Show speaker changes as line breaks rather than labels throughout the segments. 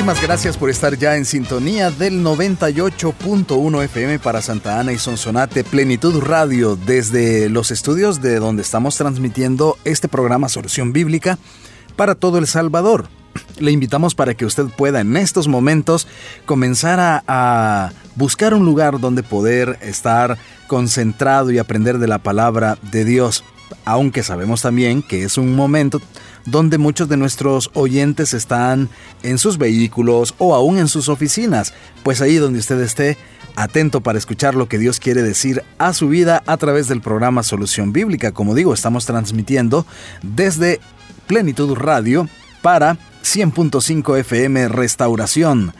Muchísimas gracias por estar ya en sintonía del 98.1 FM para Santa Ana y Sonsonate Plenitud Radio desde los estudios de donde estamos transmitiendo este programa Solución Bíblica para todo El Salvador. Le invitamos para que usted pueda en estos momentos comenzar a, a buscar un lugar donde poder estar concentrado y aprender de la palabra de Dios aunque sabemos también que es un momento donde muchos de nuestros oyentes están en sus vehículos o aún en sus oficinas, pues ahí donde usted esté, atento para escuchar lo que Dios quiere decir a su vida a través del programa Solución Bíblica. Como digo, estamos transmitiendo desde Plenitud Radio para 100.5 FM Restauración.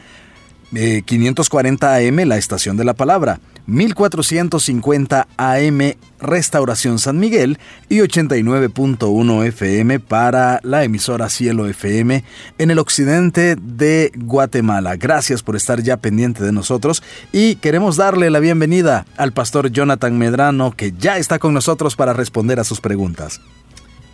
540 AM la estación de la palabra, 1450 AM Restauración San Miguel y 89.1 FM para la emisora Cielo FM en el occidente de Guatemala. Gracias por estar ya pendiente de nosotros y queremos darle la bienvenida al pastor Jonathan Medrano que ya está con nosotros para responder a sus preguntas.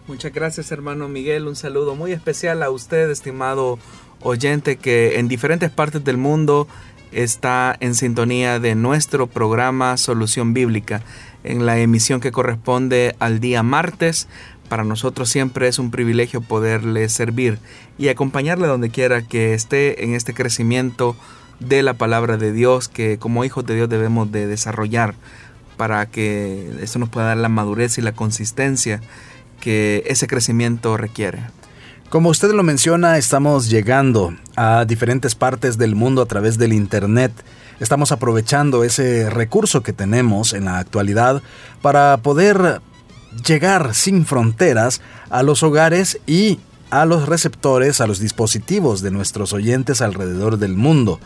Muchas gracias hermano Miguel, un saludo muy especial a usted estimado oyente que en diferentes partes del mundo está en sintonía de nuestro programa Solución Bíblica en la emisión que corresponde al día martes. Para nosotros siempre es un privilegio poderle servir y acompañarle donde quiera que esté en este crecimiento de la palabra de Dios que como hijos de Dios debemos de desarrollar para que esto nos pueda dar la madurez y la consistencia que ese crecimiento requiere.
Como usted lo menciona, estamos llegando a diferentes partes del mundo a través del Internet. Estamos aprovechando ese recurso que tenemos en la actualidad para poder llegar sin fronteras a los hogares y a los receptores, a los dispositivos de nuestros oyentes alrededor del mundo.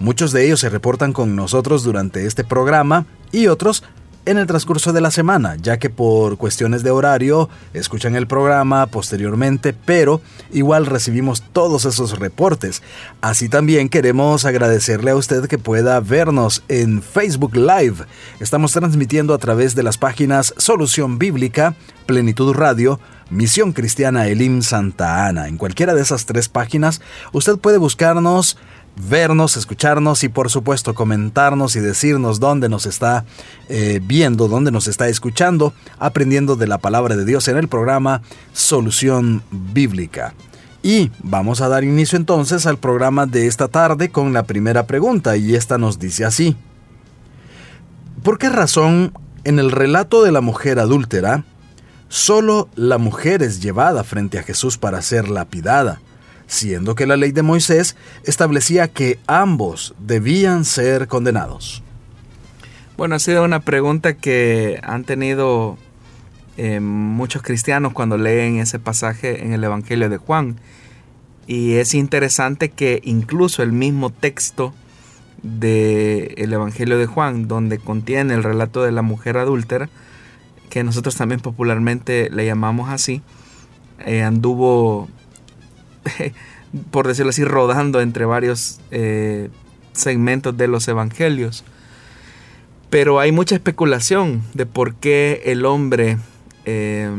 Muchos de ellos se reportan con nosotros durante este programa y otros en el transcurso de la semana, ya que por cuestiones de horario escuchan el programa posteriormente, pero igual recibimos todos esos reportes. Así también queremos agradecerle a usted que pueda vernos en Facebook Live. Estamos transmitiendo a través de las páginas Solución Bíblica, Plenitud Radio, Misión Cristiana Elim Santa Ana. En cualquiera de esas tres páginas usted puede buscarnos vernos, escucharnos y por supuesto comentarnos y decirnos dónde nos está eh, viendo, dónde nos está escuchando, aprendiendo de la palabra de Dios en el programa Solución Bíblica. Y vamos a dar inicio entonces al programa de esta tarde con la primera pregunta y esta nos dice así. ¿Por qué razón en el relato de la mujer adúltera, solo la mujer es llevada frente a Jesús para ser lapidada? Siendo que la ley de Moisés establecía que ambos debían ser condenados.
Bueno, ha sido una pregunta que han tenido eh, muchos cristianos cuando leen ese pasaje en el Evangelio de Juan. Y es interesante que incluso el mismo texto del el Evangelio de Juan, donde contiene el relato de la mujer adúltera, que nosotros también popularmente le llamamos así, eh, anduvo por decirlo así, rodando entre varios eh, segmentos de los evangelios. Pero hay mucha especulación de por qué el hombre eh,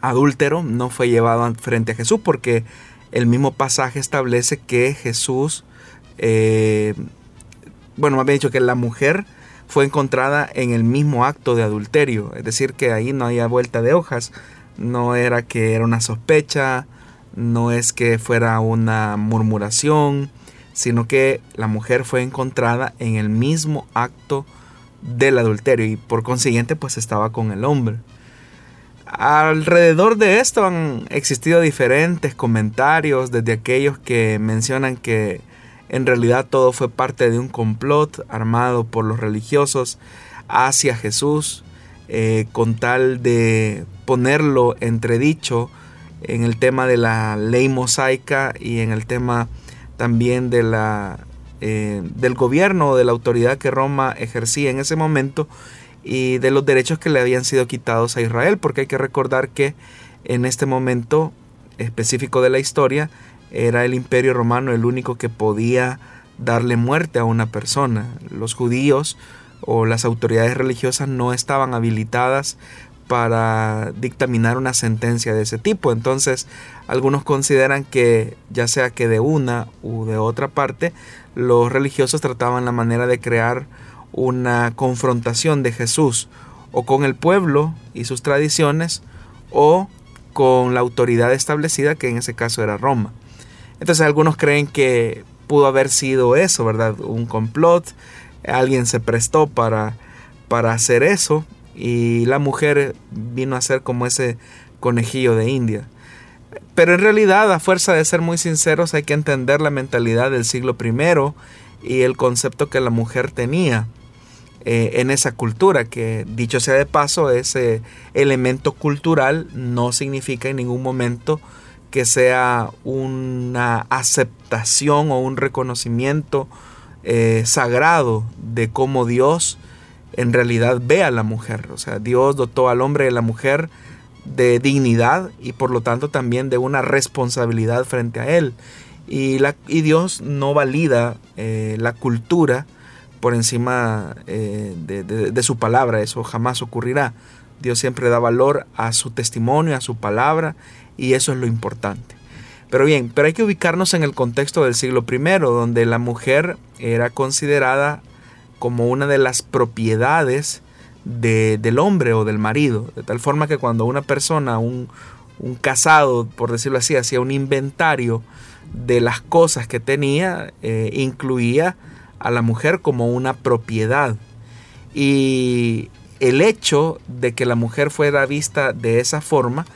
adúltero no fue llevado frente a Jesús, porque el mismo pasaje establece que Jesús, eh, bueno, me había dicho que la mujer fue encontrada en el mismo acto de adulterio, es decir, que ahí no había vuelta de hojas, no era que era una sospecha, no es que fuera una murmuración, sino que la mujer fue encontrada en el mismo acto del adulterio y por consiguiente pues estaba con el hombre. Alrededor de esto han existido diferentes comentarios, desde aquellos que mencionan que en realidad todo fue parte de un complot armado por los religiosos hacia Jesús, eh, con tal de ponerlo entredicho en el tema de la ley mosaica y en el tema también de la, eh, del gobierno o de la autoridad que Roma ejercía en ese momento y de los derechos que le habían sido quitados a Israel, porque hay que recordar que en este momento específico de la historia era el imperio romano el único que podía darle muerte a una persona. Los judíos o las autoridades religiosas no estaban habilitadas para dictaminar una sentencia de ese tipo. Entonces, algunos consideran que ya sea que de una u de otra parte, los religiosos trataban la manera de crear una confrontación de Jesús o con el pueblo y sus tradiciones o con la autoridad establecida que en ese caso era Roma. Entonces algunos creen que pudo haber sido eso, ¿verdad? Un complot, alguien se prestó para, para hacer eso y la mujer vino a ser como ese conejillo de India. Pero en realidad, a fuerza de ser muy sinceros, hay que entender la mentalidad del siglo I y el concepto que la mujer tenía eh, en esa cultura, que dicho sea de paso, ese elemento cultural no significa en ningún momento que sea una aceptación o un reconocimiento eh, sagrado de cómo Dios en realidad ve a la mujer. O sea, Dios dotó al hombre y a la mujer de dignidad y por lo tanto también de una responsabilidad frente a Él. Y, la, y Dios no valida eh, la cultura por encima eh, de, de, su palabra, eso jamás ocurrirá. Dios siempre da valor a su testimonio, a su palabra y eso es lo importante. Pero bien, pero hay que ubicarnos en el contexto del siglo I, donde la mujer era considerada como una de las propiedades del hombre o del marido, de tal forma que cuando una persona, un, casado, por decirlo así, hacía un inventario de las cosas que tenía, eh, incluía a la mujer como una propiedad. Y el hecho de que la mujer fuera vista de esa forma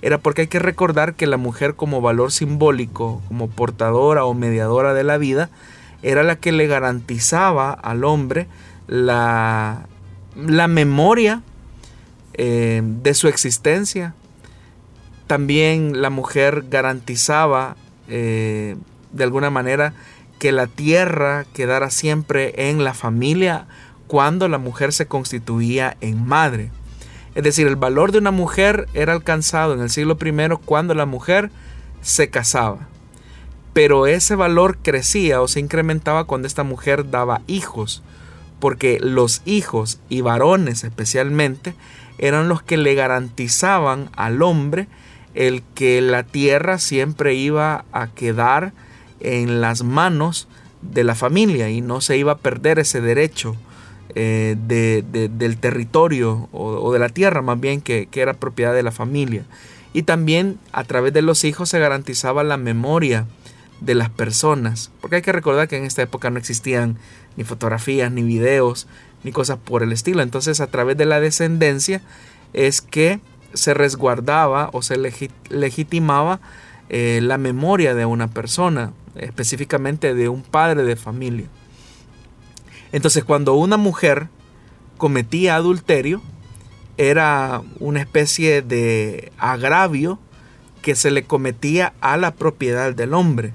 era porque hay que recordar que la mujer como valor simbólico, como portadora o mediadora de la vida, era la que le garantizaba al hombre la, la memoria eh, de su existencia. También la mujer garantizaba eh, de alguna manera que la tierra quedara siempre en la familia cuando la mujer se constituía en madre. Es decir, el valor de una mujer era alcanzado en el siglo I cuando la mujer se casaba. Pero ese valor crecía o se incrementaba cuando esta mujer daba hijos, porque los hijos y varones especialmente eran los que le garantizaban al hombre el que la tierra siempre iba a quedar en las manos de la familia y no se iba a perder ese derecho eh, del territorio o, de la tierra más bien que, era propiedad de la familia. Y también a través de los hijos se garantizaba la memoria de las personas. Porque hay que recordar que en esta época no existían ni fotografías, ni videos, ni cosas por el estilo. Entonces a través de la descendencia es que se resguardaba o se legitimaba eh, la memoria de una persona, específicamente de un padre de familia. Entonces cuando una mujer cometía adulterio, era una especie de agravio que se le cometía a la propiedad del hombre.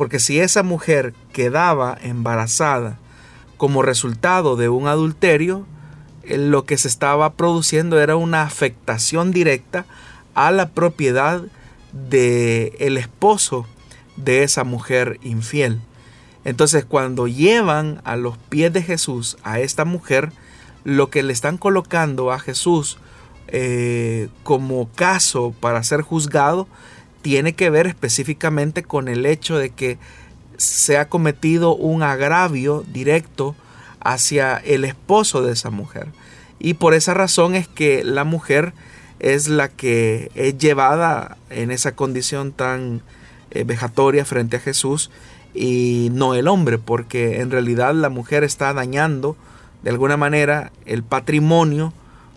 Porque si esa mujer quedaba embarazada como resultado de un adulterio, eh, lo que se estaba produciendo era una afectación directa a la propiedad del el esposo de esa mujer infiel. Entonces cuando llevan a los pies de Jesús a esta mujer, lo que le están colocando a Jesús eh, como caso para ser juzgado tiene que ver específicamente con el hecho de que se ha cometido un agravio directo hacia el esposo de esa mujer. Y por esa razón es que la mujer es la que es llevada en esa condición tan eh, vejatoria frente a Jesús y no el hombre, porque en realidad la mujer está dañando de alguna manera el patrimonio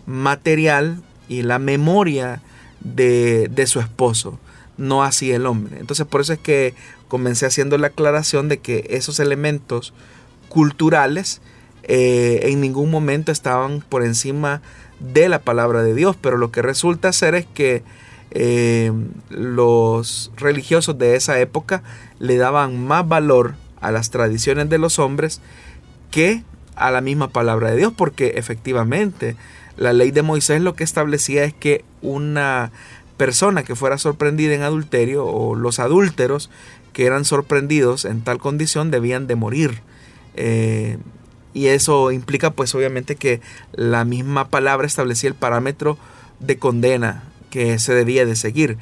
material y la memoria de, su esposo, no así el hombre. Entonces por eso es que comencé haciendo la aclaración de que esos elementos culturales eh, en ningún momento estaban por encima de la palabra de Dios, pero lo que resulta ser es que eh, los religiosos de esa época le daban más valor a las tradiciones de los hombres que a la misma palabra de Dios, porque efectivamente la ley de Moisés lo que establecía es que una persona que fuera sorprendida en adulterio o los adúlteros que eran sorprendidos en tal condición debían de morir. Eh, y eso implica pues obviamente que la misma palabra establecía el parámetro de condena que se debía de seguir.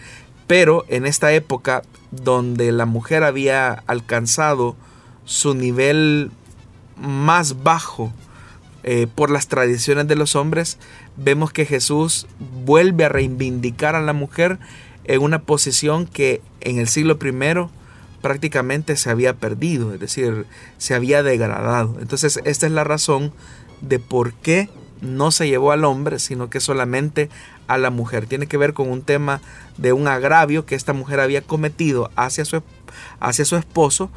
Pero en esta época donde la mujer había alcanzado su nivel más bajo eh, por las tradiciones de los hombres, vemos que Jesús vuelve a reivindicar a la mujer en una posición que en el siglo I prácticamente se había perdido, es decir, se había degradado. Entonces esta es la razón de por qué no se llevó al hombre, sino que solamente a la mujer. Tiene que ver con un tema de un agravio que esta mujer había cometido hacia su, hacia su esposo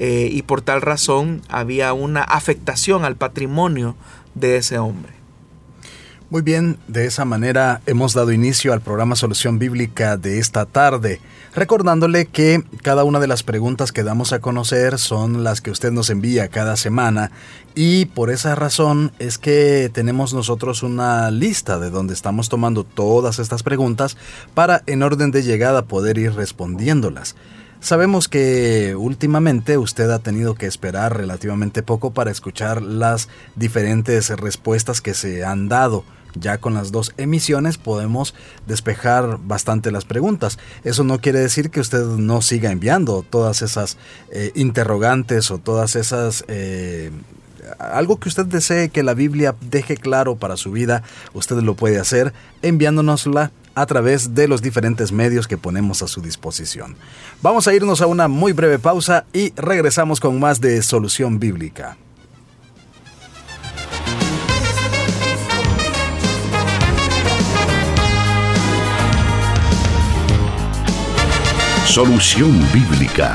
eh, y por tal razón había una afectación al patrimonio de ese hombre.
Muy bien, de esa manera hemos dado inicio al programa Solución Bíblica de esta tarde, recordándole que cada una de las preguntas que damos a conocer son las que usted nos envía cada semana y por esa razón es que tenemos nosotros una lista de donde estamos tomando todas estas preguntas para en orden de llegada poder ir respondiéndolas. Sabemos que últimamente usted ha tenido que esperar relativamente poco para escuchar las diferentes respuestas que se han dado ya con las dos emisiones podemos despejar bastante las preguntas. Eso no quiere decir que usted no siga enviando todas esas eh, interrogantes o todas esas... Eh, algo que usted desee que la Biblia deje claro para su vida, usted lo puede hacer enviándonosla a través de los diferentes medios que ponemos a su disposición. Vamos a irnos a una muy breve pausa y regresamos con más de Solución Bíblica.
Solución Bíblica.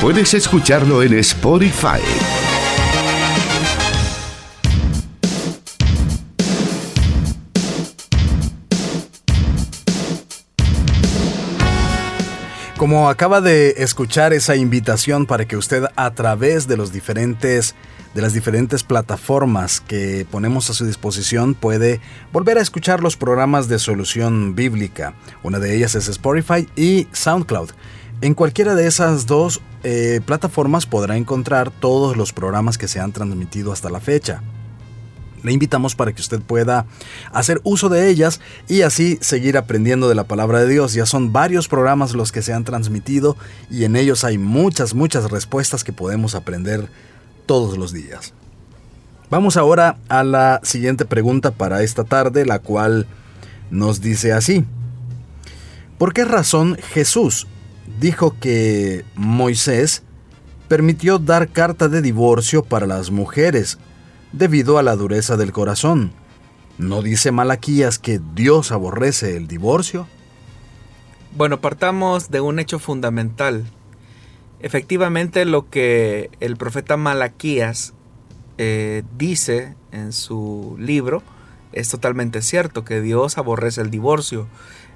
Puedes escucharlo en Spotify.
Como acaba de escuchar esa invitación para que usted a través de los diferentes de las diferentes plataformas que ponemos a su disposición puede volver a escuchar los programas de solución bíblica. Una de ellas es Spotify y SoundCloud. En cualquiera de esas dos eh, plataformas podrá encontrar todos los programas que se han transmitido hasta la fecha. Le invitamos para que usted pueda hacer uso de ellas y así seguir aprendiendo de la palabra de Dios. Ya son varios programas los que se han transmitido y en ellos hay muchas, muchas respuestas que podemos aprender todos los días. Vamos ahora a la siguiente pregunta para esta tarde, la cual nos dice así. ¿Por qué razón Jesús dijo que Moisés permitió dar carta de divorcio para las mujeres debido a la dureza del corazón? ¿No dice Malaquías que Dios aborrece el divorcio?
Bueno, partamos de un hecho fundamental Efectivamente lo que el profeta Malaquías eh, dice en su libro es totalmente cierto, que Dios aborrece el divorcio.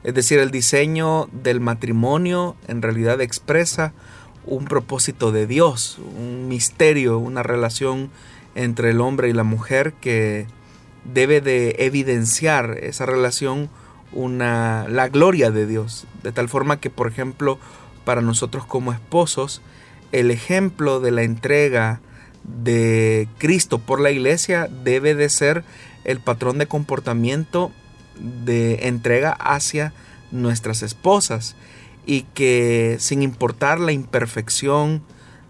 Es decir, el diseño del matrimonio en realidad expresa un propósito de Dios, un misterio, una relación entre el hombre y la mujer que debe de evidenciar esa relación una, la gloria de Dios. De tal forma que, por ejemplo, para nosotros como esposos, el ejemplo de la entrega de Cristo por la iglesia debe de ser el patrón de comportamiento de entrega hacia nuestras esposas y que sin importar la imperfección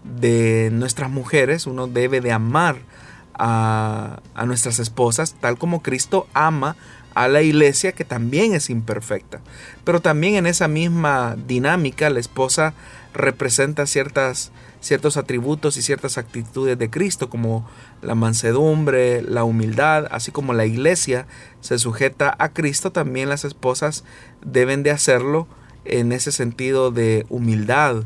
de nuestras mujeres, uno debe de amar a, nuestras esposas tal como Cristo ama a la iglesia que también es imperfecta. Pero también en esa misma dinámica la esposa representa ciertas, ciertos atributos y ciertas actitudes de Cristo como la mansedumbre, la humildad, así como la iglesia se sujeta a Cristo, también las esposas deben de hacerlo en ese sentido de humildad.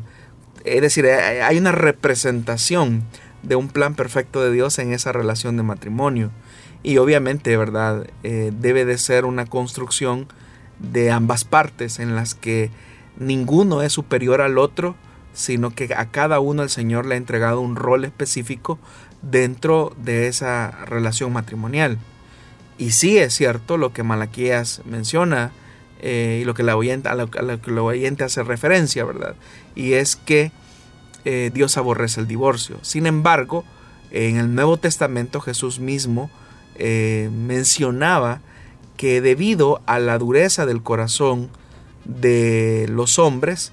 Es decir, hay una representación de un plan perfecto de Dios en esa relación de matrimonio. Y obviamente, ¿verdad? Eh, debe de ser una construcción de ambas partes en las que ninguno es superior al otro, sino que a cada uno el Señor le ha entregado un rol específico dentro de esa relación matrimonial. Y sí es cierto lo que Malaquías menciona eh, y lo que, la oyente, a, lo, que el oyente hace referencia, ¿verdad? Y es que eh, Dios aborrece el divorcio. Sin embargo, en el Nuevo Testamento Jesús mismo eh, mencionaba que debido a la dureza del corazón de los hombres,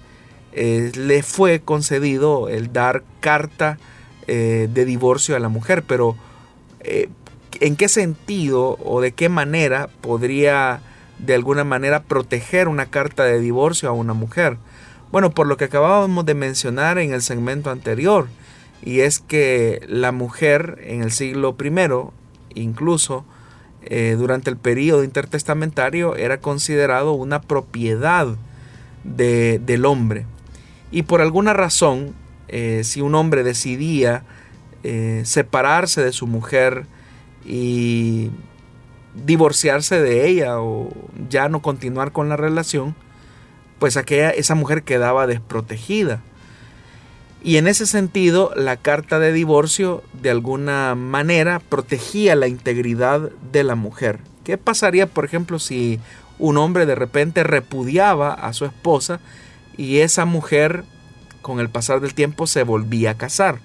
le fue concedido el dar carta de divorcio a la mujer, pero ¿en qué sentido o de qué manera podría de alguna manera proteger una carta de divorcio a una mujer? Bueno, por lo que acabábamos de mencionar en el segmento anterior, y es que la mujer en el siglo I, incluso eh, durante el periodo intertestamentario, era considerado una propiedad del hombre. Y por alguna razón, eh, si un hombre decidía eh, separarse de su mujer y divorciarse de ella o ya no continuar con la relación, pues aquella, esa mujer quedaba desprotegida. Y en ese sentido, la carta de divorcio de alguna manera protegía la integridad de la mujer. ¿Qué pasaría, por ejemplo, si un hombre de repente repudiaba a su esposa y esa mujer con el pasar del tiempo se volvía a casar?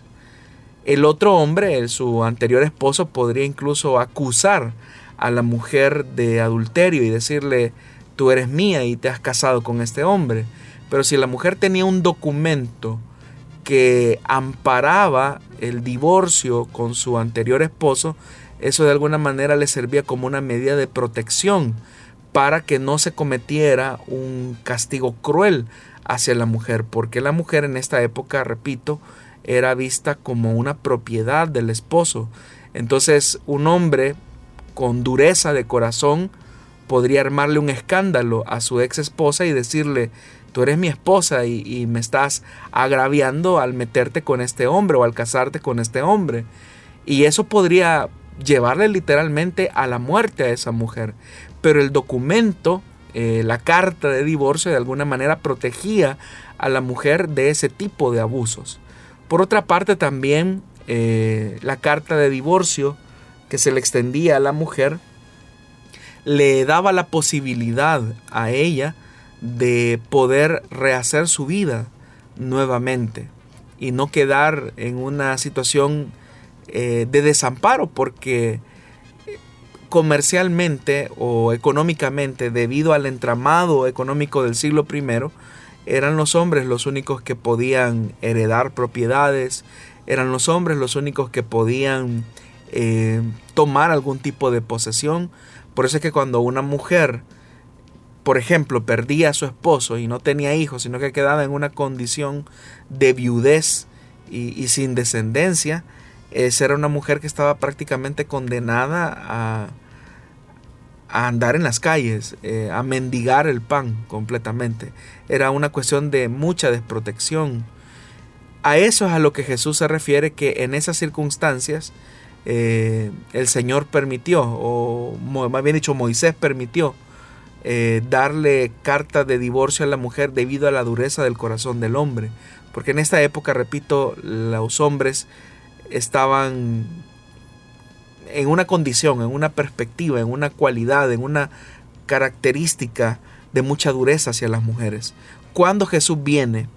El otro hombre, su anterior esposo, podría incluso acusar a la mujer de adulterio y decirle, tú eres mía y te has casado con este hombre. Pero si la mujer tenía un documento que amparaba el divorcio con su anterior esposo, eso de alguna manera le servía como una medida de protección para que no se cometiera un castigo cruel hacia la mujer, porque la mujer en esta época, repito, era vista como una propiedad del esposo. Entonces un hombre con dureza de corazón podría armarle un escándalo a su ex esposa y decirle, tú eres mi esposa y, me estás agraviando al meterte con este hombre o al casarte con este hombre. Y eso podría llevarle literalmente a la muerte a esa mujer. Pero el documento, eh, la carta de divorcio, de alguna manera protegía a la mujer de ese tipo de abusos. Por otra parte, también eh, la carta de divorcio que se le extendía a la mujer le daba la posibilidad a ella de poder rehacer su vida nuevamente y no quedar en una situación eh, de desamparo porque comercialmente o económicamente debido al entramado económico del siglo I eran los hombres los únicos que podían heredar propiedades, eran los hombres los únicos que podían eh, tomar algún tipo de posesión. Por eso es que cuando una mujer, por ejemplo, perdía a su esposo y no tenía hijos, sino que quedaba en una condición de viudez y, sin descendencia, era una mujer que estaba prácticamente condenada a, a andar en las calles, eh, a mendigar el pan completamente. Era una cuestión de mucha desprotección. A eso es a lo que Jesús se refiere, que en esas circunstancias eh, el Señor permitió, o más bien dicho Moisés permitió, eh, darle carta de divorcio a la mujer debido a la dureza del corazón del hombre. Porque en esta época, repito, los hombres estaban en una condición, en una perspectiva, en una cualidad, en una característica de mucha dureza hacia las mujeres. Cuando Jesús viene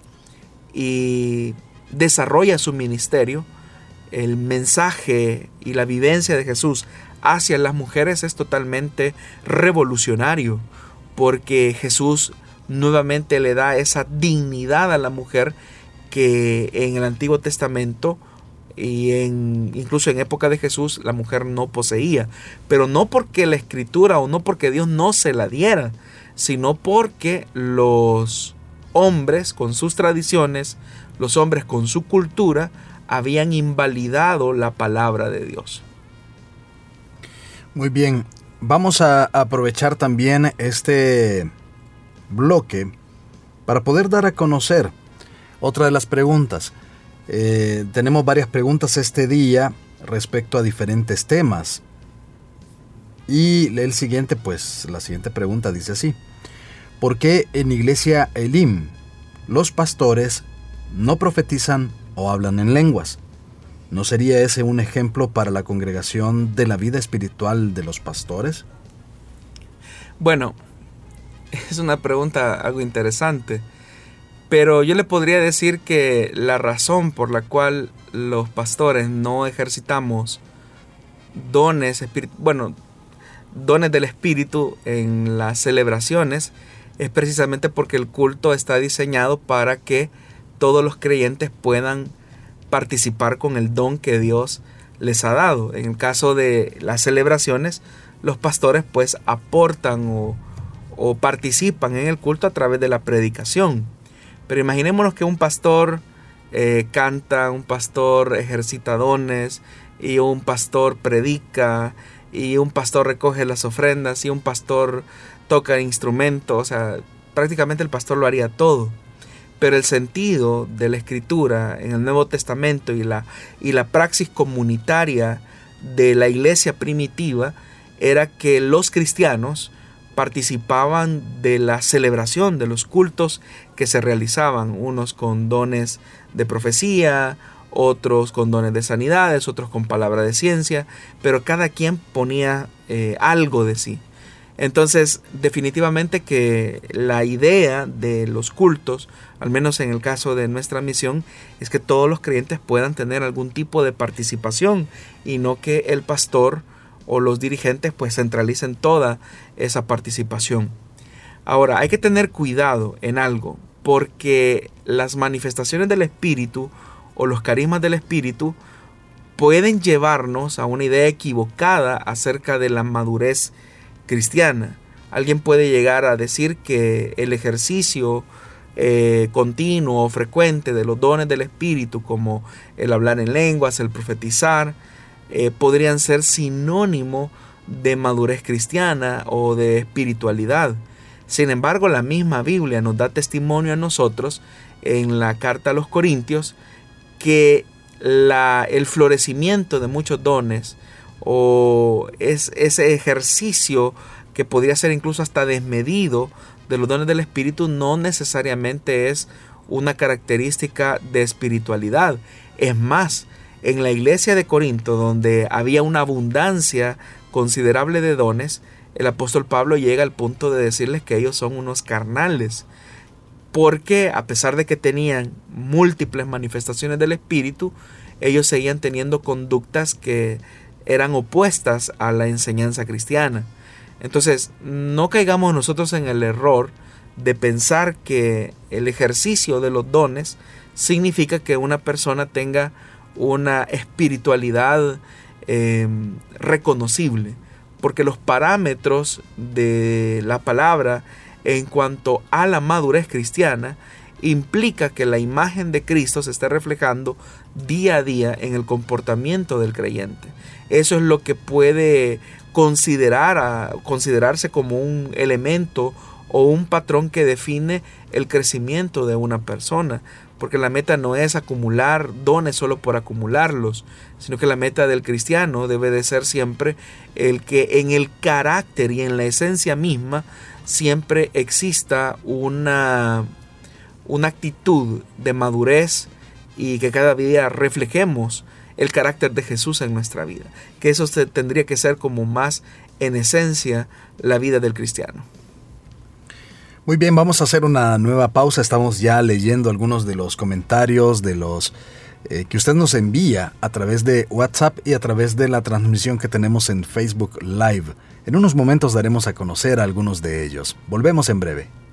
y desarrolla su ministerio, el mensaje y la vivencia de Jesús hacia las mujeres es totalmente revolucionario, porque Jesús nuevamente le da esa dignidad a la mujer que en el Antiguo Testamento y en, incluso en época de Jesús la mujer no poseía, pero no porque la escritura o no porque Dios no se la diera, sino porque los hombres con sus tradiciones, los hombres con su cultura, habían invalidado la palabra de Dios.
Muy bien, vamos a aprovechar también este bloque para poder dar a conocer otra de las preguntas. Eh, tenemos varias preguntas este día respecto a diferentes temas. Y el siguiente, pues la siguiente pregunta dice así. ¿Por qué en Iglesia Elim los pastores no profetizan o hablan en lenguas? ¿no sería ese un ejemplo para la congregación de la vida espiritual de los pastores?
Bueno, es una pregunta algo interesante, pero yo le podría decir que la razón por la cual los pastores no ejercitamos dones, bueno, dones del Espíritu en las celebraciones es precisamente porque el culto está diseñado para que todos los creyentes puedan participar con el don que Dios les ha dado. En el caso de las celebraciones, los pastores pues aportan o, participan en el culto a través de la predicación. Pero imaginémonos que un pastor eh, canta, un pastor ejercita dones y un pastor predica y un pastor recoge las ofrendas y un pastor toca instrumentos, o sea, prácticamente el pastor lo haría todo. Pero el sentido de la escritura en el Nuevo Testamento y la, y la praxis comunitaria de la iglesia primitiva era que los cristianos participaban de la celebración de los cultos que se realizaban, unos con dones de profecía, otros con dones de sanidades, otros con palabra de ciencia, pero cada quien ponía eh, algo de sí. Entonces, definitivamente que la idea de los cultos, al menos en el caso de nuestra misión, es que todos los creyentes puedan tener algún tipo de participación y no que el pastor o los dirigentes pues centralicen toda esa participación. Ahora, hay que tener cuidado en algo, porque las manifestaciones del Espíritu o los carismas del Espíritu pueden llevarnos a una idea equivocada acerca de la madurez cristiana. Alguien puede llegar a decir que el ejercicio eh, continuo o frecuente de los dones del Espíritu, como el hablar en lenguas, el profetizar, eh, podrían ser sinónimo de madurez cristiana o de espiritualidad. Sin embargo, la misma Biblia nos da testimonio a nosotros en la carta a los Corintios que la, el florecimiento de muchos dones o es, ese ejercicio que podría ser incluso hasta desmedido de los dones del Espíritu no necesariamente es una característica de espiritualidad. Es más, en la iglesia de Corinto, donde había una abundancia considerable de dones, el apóstol Pablo llega al punto de decirles que ellos son unos carnales, porque a pesar de que tenían múltiples manifestaciones del Espíritu, ellos seguían teniendo conductas que eran opuestas a la enseñanza cristiana. Entonces, no caigamos nosotros en el error de pensar que el ejercicio de los dones significa que una persona tenga una espiritualidad em, reconocible, porque los parámetros de la palabra en cuanto a la madurez cristiana implica que la imagen de Cristo se esté reflejando día a día en el comportamiento del creyente. Eso es lo que puede considerar considerarse como un elemento o un patrón que define el crecimiento de una persona. Porque la meta no es acumular dones solo por acumularlos, sino que la meta del cristiano debe de ser siempre el que en el carácter y en la esencia misma siempre exista una, una actitud de madurez y que cada día reflejemos el carácter de Jesús en nuestra vida. Que eso tendría que ser como más en esencia la vida del cristiano.
Muy bien, vamos a hacer una nueva pausa. Estamos ya leyendo algunos de los comentarios de los eh, que usted nos envía a través de WhatsApp y a través de la transmisión que tenemos en Facebook Live. En unos momentos daremos a conocer a algunos de ellos. Volvemos en breve.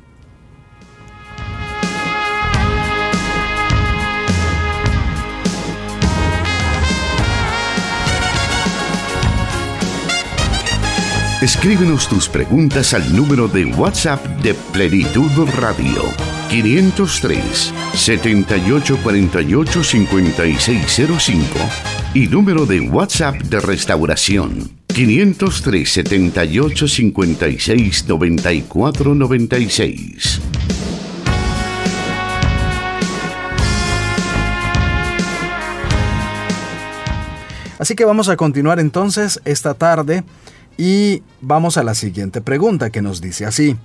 Escríbenos tus preguntas al número de WhatsApp de Plenitud Radio 503 7848 5605 y número de WhatsApp de Restauración 503 78 56 94 96.
Así que vamos a continuar entonces esta tarde y vamos a la siguiente pregunta que nos dice así.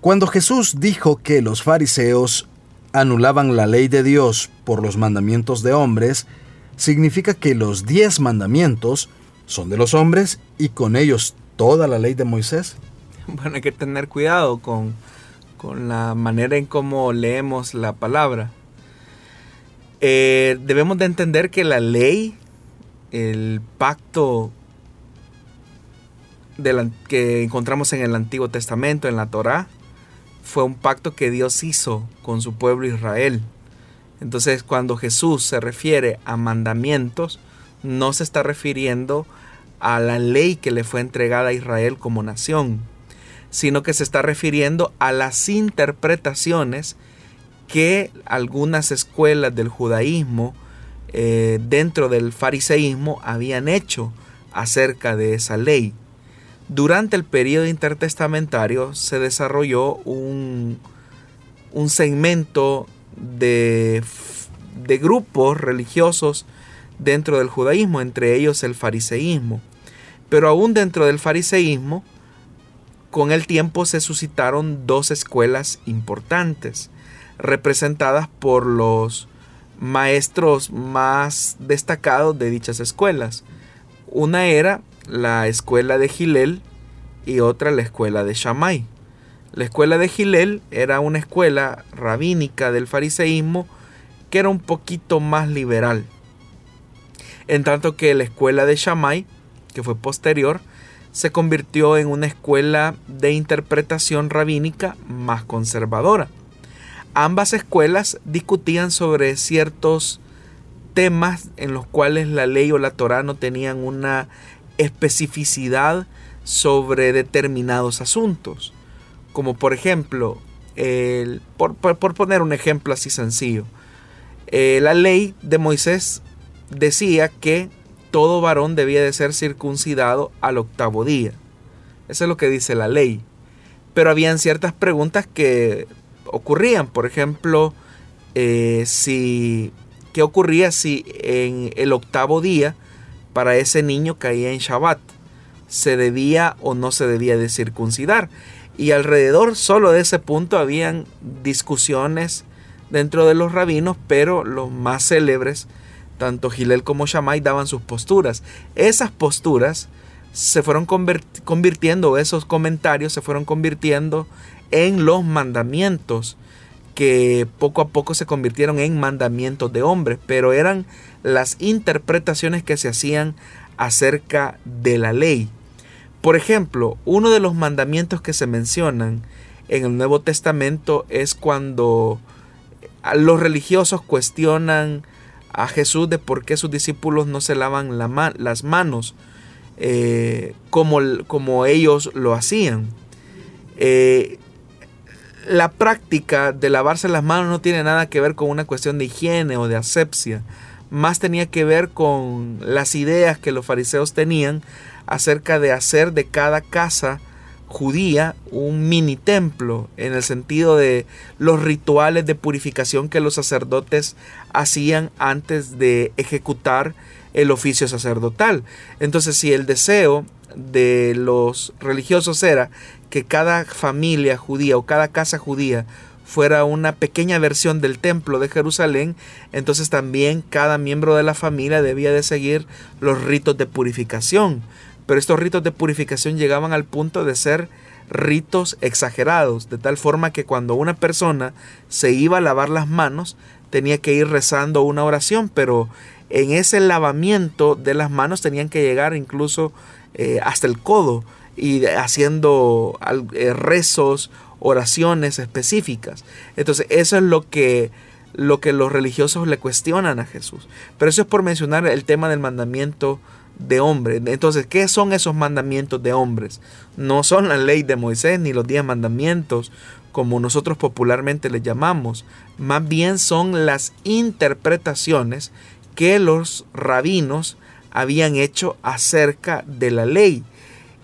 Cuando Jesús dijo que los fariseos anulaban la ley de Dios por los mandamientos de hombres, significa que los diez mandamientos son de los hombres y con ellos toda la ley de Moisés.
Bueno, hay que tener cuidado con, con la manera en cómo leemos la palabra. Eh, debemos de entender que la ley, el pacto que encontramos en el Antiguo Testamento, en la Torá, fue un pacto que Dios hizo con su pueblo Israel. Entonces cuando Jesús se refiere a mandamientos, no se está refiriendo a la ley que le fue entregada a Israel como nación, sino que se está refiriendo a las interpretaciones que algunas escuelas del judaísmo eh, dentro del fariseísmo habían hecho acerca de esa ley. Durante el periodo intertestamentario se desarrolló un, un segmento de, de grupos religiosos dentro del judaísmo, entre ellos el fariseísmo. Pero aún dentro del fariseísmo, con el tiempo se suscitaron dos escuelas importantes, representadas por los maestros más destacados de dichas escuelas. Una era la escuela de Gilel y otra la escuela de Shammai. La escuela de Gilel era una escuela rabínica del fariseísmo que era un poquito más liberal. En tanto que la escuela de Shammai, que fue posterior, se convirtió en una escuela de interpretación rabínica más conservadora. Ambas escuelas discutían sobre ciertos temas en los cuales la ley o la Torah no tenían una especificidad sobre determinados asuntos. Como por ejemplo, el, por, poner un ejemplo así sencillo, eh, la ley de Moisés decía que todo varón debía de ser circuncidado al octavo día. Eso es lo que dice la ley. Pero habían ciertas preguntas que ocurrían. Por ejemplo, eh, si, ¿qué ocurría si en el octavo día para ese niño caía en Shabbat. ¿Se debía o no se debía de circuncidar? Y alrededor solo de ese punto habían discusiones dentro de los rabinos, pero los más célebres, tanto Gilel como Shammai, daban sus posturas. Esas posturas se fueron convirtiendo, esos comentarios se fueron convirtiendo en los mandamientos que poco a poco se convirtieron en mandamientos de hombres, pero eran las interpretaciones que se hacían acerca de la ley. Por ejemplo, uno de los mandamientos que se mencionan en el Nuevo Testamento es cuando los religiosos cuestionan a Jesús de por qué sus discípulos no se lavan las manos eh, como, como, ellos lo hacían. Eh, la práctica de lavarse las manos no tiene nada que ver con una cuestión de higiene o de asepsia, más tenía que ver con las ideas que los fariseos tenían acerca de hacer de cada casa judía un mini templo en el sentido de los rituales de purificación que los sacerdotes hacían antes de ejecutar el oficio sacerdotal. Entonces si el deseo de los religiosos era que cada familia judía o cada casa judía fuera una pequeña versión del templo de Jerusalén, entonces también cada miembro de la familia debía de seguir los ritos de purificación. Pero estos ritos de purificación llegaban al punto de ser ritos exagerados, de tal forma que cuando una persona se iba a lavar las manos, tenía que ir rezando una oración, pero en ese lavamiento de las manos tenían que llegar incluso eh, hasta el codo y haciendo eh, rezos oraciones específicas. Entonces, eso es lo que lo que los religiosos le cuestionan a Jesús. Pero eso es por mencionar el tema del mandamiento de hombre. Entonces, ¿qué son esos mandamientos de hombres? No son la ley de Moisés ni los diez mandamientos como nosotros popularmente les llamamos. Más bien son las interpretaciones que los rabinos habían hecho acerca de la ley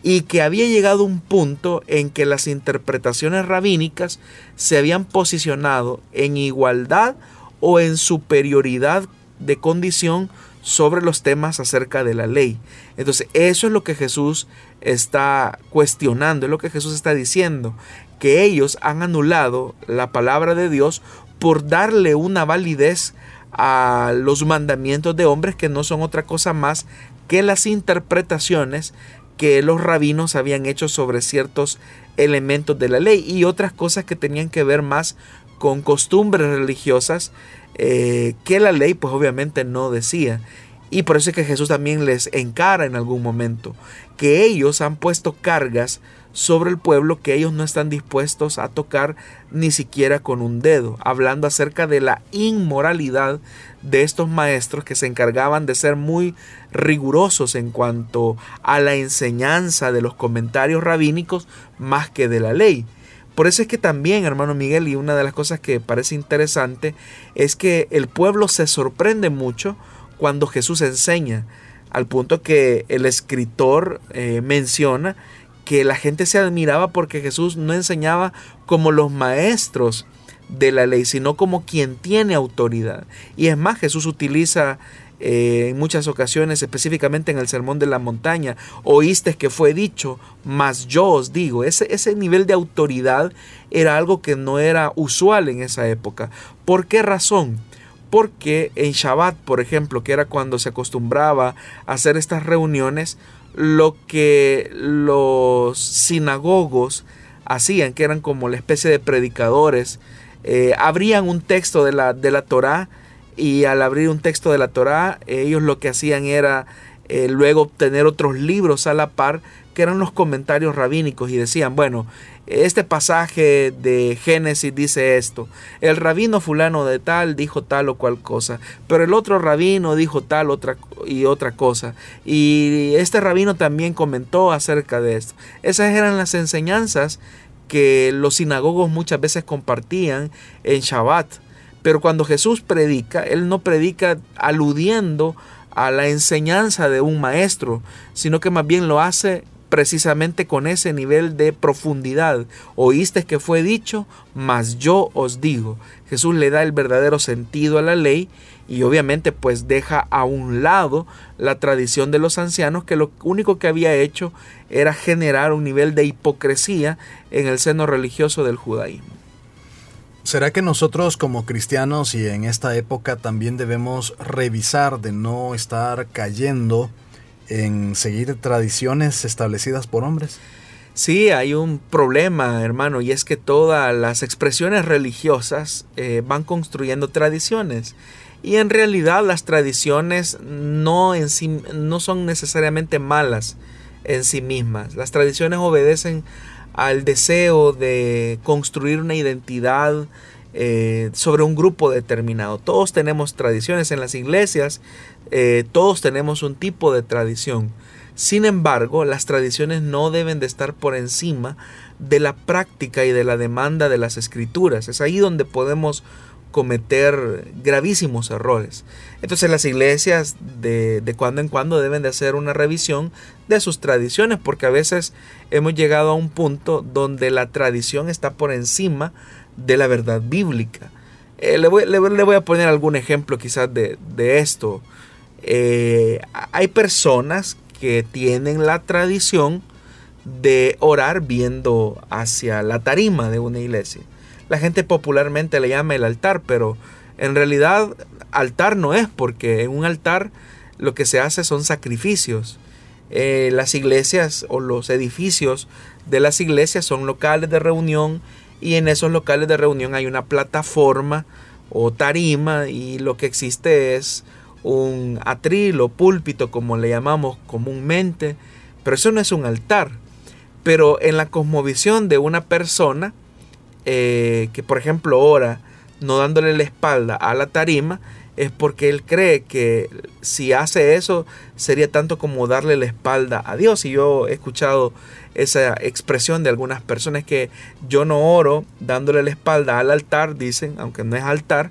y que había llegado un punto en que las interpretaciones rabínicas se habían posicionado en igualdad o en superioridad de condición sobre los temas acerca de la ley. Entonces eso es lo que Jesús está cuestionando, es lo que Jesús está diciendo, que ellos han anulado la palabra de Dios por darle una validez a los mandamientos de hombres que no son otra cosa más que las interpretaciones que los rabinos habían hecho sobre ciertos elementos de la ley y otras cosas que tenían que ver más con costumbres religiosas eh, que la ley pues obviamente no decía. Y por eso es que Jesús también les encara en algún momento que ellos han puesto cargas sobre el pueblo que ellos no están dispuestos a tocar ni siquiera con un dedo, hablando acerca de la inmoralidad de estos maestros que se encargaban de ser muy rigurosos en cuanto a la enseñanza de los comentarios rabínicos más que de la ley. Por eso es que también, hermano Miguel, y una de las cosas que parece interesante es que el pueblo se sorprende mucho cuando Jesús enseña, al punto que el escritor eh, menciona que la gente se admiraba porque Jesús no enseñaba como los maestros de la ley, sino como quien tiene autoridad. Y es más, Jesús utiliza eh, en muchas ocasiones, específicamente en el Sermón de la Montaña, oíste que fue dicho, mas yo os digo, ese, ese nivel de autoridad era algo que no era usual en esa época. ¿Por qué razón? Porque en Shabbat, por ejemplo, que era cuando se acostumbraba a hacer estas reuniones, lo que los sinagogos hacían, que eran como la especie de predicadores, eh, abrían un texto de la, de la y al abrir un texto de la Torá, ellos lo que hacían era eh, luego obtener otros libros a la par que eran los comentarios rabínicos y decían, bueno, este pasaje de Génesis dice esto, el rabino fulano de tal dijo tal o cual cosa, pero el otro rabino dijo tal otra y otra cosa, y este rabino también comentó acerca de esto. Esas eran las enseñanzas que los sinagogos muchas veces compartían en Shabbat. Pero cuando Jesús predica, Él no predica aludiendo a la enseñanza de un maestro, sino que más bien lo hace precisamente con ese nivel de profundidad. Oíste que fue dicho, mas yo os digo. Jesús le da el verdadero sentido a la ley y obviamente pues deja a un lado la tradición de los ancianos que lo único que había hecho era generar un nivel de hipocresía en el seno religioso del judaísmo.
¿Será que nosotros como cristianos y en esta época también debemos revisar de no estar cayendo en seguir tradiciones establecidas por hombres?
Sí, hay un problema, hermano, y es que todas las expresiones religiosas eh, van construyendo tradiciones. Y en realidad las tradiciones no, en sí, no son necesariamente malas en sí mismas. Las tradiciones obedecen al deseo de construir una identidad eh, sobre un grupo determinado. Todos tenemos tradiciones en las iglesias, eh, todos tenemos un tipo de tradición. Sin embargo, las tradiciones no deben de estar por encima de la práctica y de la demanda de las escrituras. Es ahí donde podemos cometer gravísimos errores. Entonces las iglesias de, de, cuando en cuando deben de hacer una revisión de sus tradiciones porque a veces hemos llegado a un punto donde la tradición está por encima de la verdad bíblica. Eh, le, voy, le, voy, a poner algún ejemplo quizás de, de esto. Eh, hay personas que tienen la tradición de orar viendo hacia la tarima de una iglesia. La gente popularmente le llama el altar, pero en realidad altar no es porque en un altar lo que se hace son sacrificios. Eh, las iglesias o los edificios de las iglesias son locales de reunión y en esos locales de reunión hay una plataforma o tarima y lo que existe es un atril o púlpito como le llamamos comúnmente, pero eso no es un altar. Pero en la cosmovisión de una persona eh, que por ejemplo ora no dándole la espalda a la tarima, es porque él cree que si hace eso sería tanto como darle la espalda a Dios. Y yo he escuchado esa expresión de algunas personas que yo no oro dándole la espalda al altar, dicen, aunque no es altar,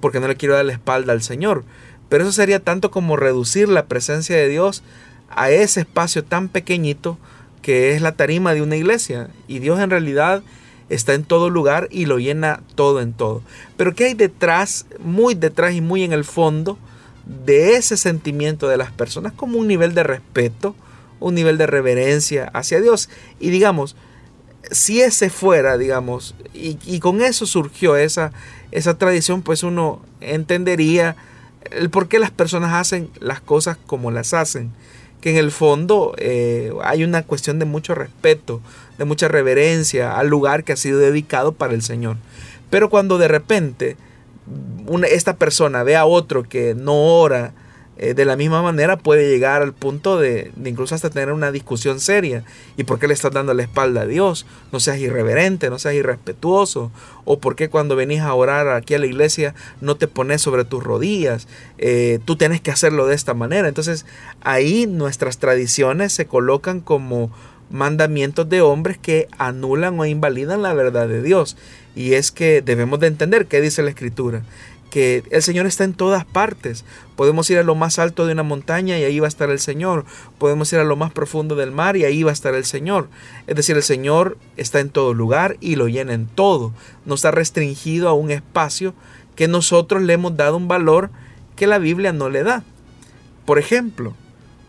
porque no le quiero dar la espalda al Señor. Pero eso sería tanto como reducir la presencia de Dios a ese espacio tan pequeñito que es la tarima de una iglesia. Y Dios en realidad está en todo lugar y lo llena todo en todo. Pero ¿qué hay detrás, muy detrás y muy en el fondo de ese sentimiento de las personas como un nivel de respeto, un nivel de reverencia hacia Dios? Y digamos, si ese fuera, digamos, y, con eso surgió esa, esa tradición, pues uno entendería el por qué las personas hacen las cosas como las hacen. Que en el fondo eh, hay una cuestión de mucho respeto, de mucha reverencia al lugar que ha sido dedicado para el Señor. Pero cuando de repente esta persona ve a otro que no ora, eh, de la misma manera puede llegar al punto de, incluso hasta tener una discusión seria. ¿Y por qué le estás dando la espalda a Dios? No seas irreverente, no seas irrespetuoso. ¿O por qué cuando venís a orar aquí a la iglesia no te pones sobre tus rodillas? Eh, tú tienes que hacerlo de esta manera. Entonces ahí nuestras tradiciones se colocan como mandamientos de hombres que anulan o invalidan la verdad de Dios. Y es que debemos de entender qué dice la Escritura que el Señor está en todas partes. Podemos ir a lo más alto de una montaña y ahí va a estar el Señor. Podemos ir a lo más profundo del mar y ahí va a estar el Señor. Es decir, el Señor está en todo lugar y lo llena en todo. No está restringido a un espacio que nosotros le hemos dado un valor que la Biblia no le da. Por ejemplo,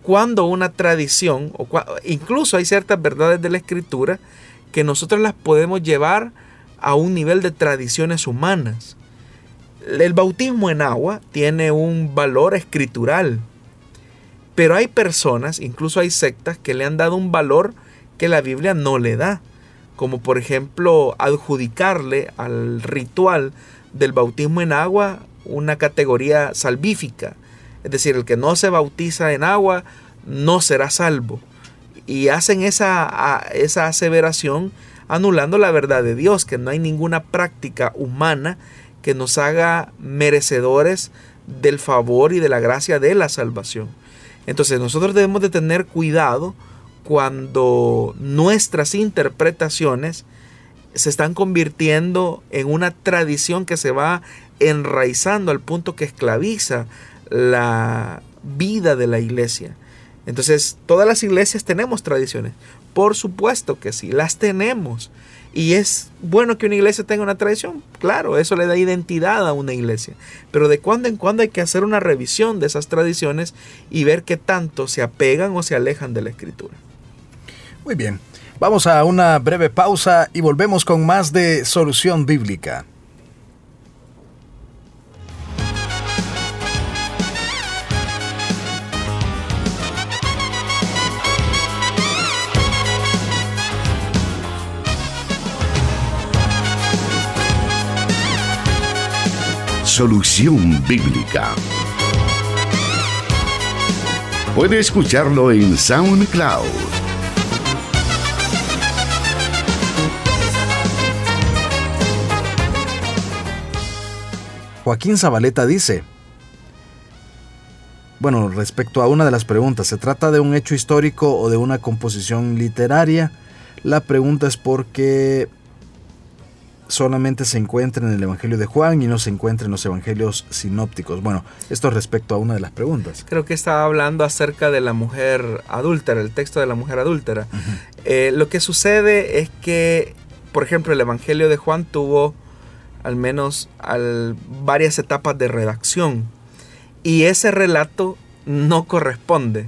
cuando una tradición, o incluso hay ciertas verdades de la Escritura que nosotros las podemos llevar a un nivel de tradiciones humanas el bautismo en agua tiene un valor escritural, pero hay personas, incluso hay sectas, que le han dado un valor que la Biblia no le da, como por ejemplo adjudicarle al ritual del bautismo en agua una categoría salvífica, es decir, el que no se bautiza en agua no será salvo. Y hacen esa, esa aseveración anulando la verdad de Dios, que no hay ninguna práctica humana que nos haga merecedores del favor y de la gracia de la salvación. Entonces nosotros debemos de tener cuidado cuando nuestras interpretaciones se están convirtiendo en una tradición que se va enraizando al punto que esclaviza la vida de la iglesia. Entonces, todas las iglesias tenemos tradiciones. Por supuesto que sí, las tenemos. Y es bueno que una iglesia tenga una tradición, claro, eso le da identidad a una iglesia. Pero de cuando en cuando hay que hacer una revisión de esas tradiciones y ver qué tanto se apegan o se alejan de la escritura.
Muy bien, vamos a una breve pausa y volvemos con más de Solución Bíblica.
Solución Bíblica. Puede escucharlo en SoundCloud.
Joaquín Zabaleta dice, bueno, respecto a una de las preguntas, ¿se trata de un hecho histórico o de una composición literaria? La pregunta es porque solamente se encuentra en el Evangelio de Juan y no se encuentra en los Evangelios sinópticos. Bueno, esto respecto a una de las preguntas.
Creo que estaba hablando acerca de la mujer adúltera, el texto de la mujer adúltera. Eh, lo que sucede es que, por ejemplo, el Evangelio de Juan tuvo al menos varias etapas de redacción y ese relato no corresponde.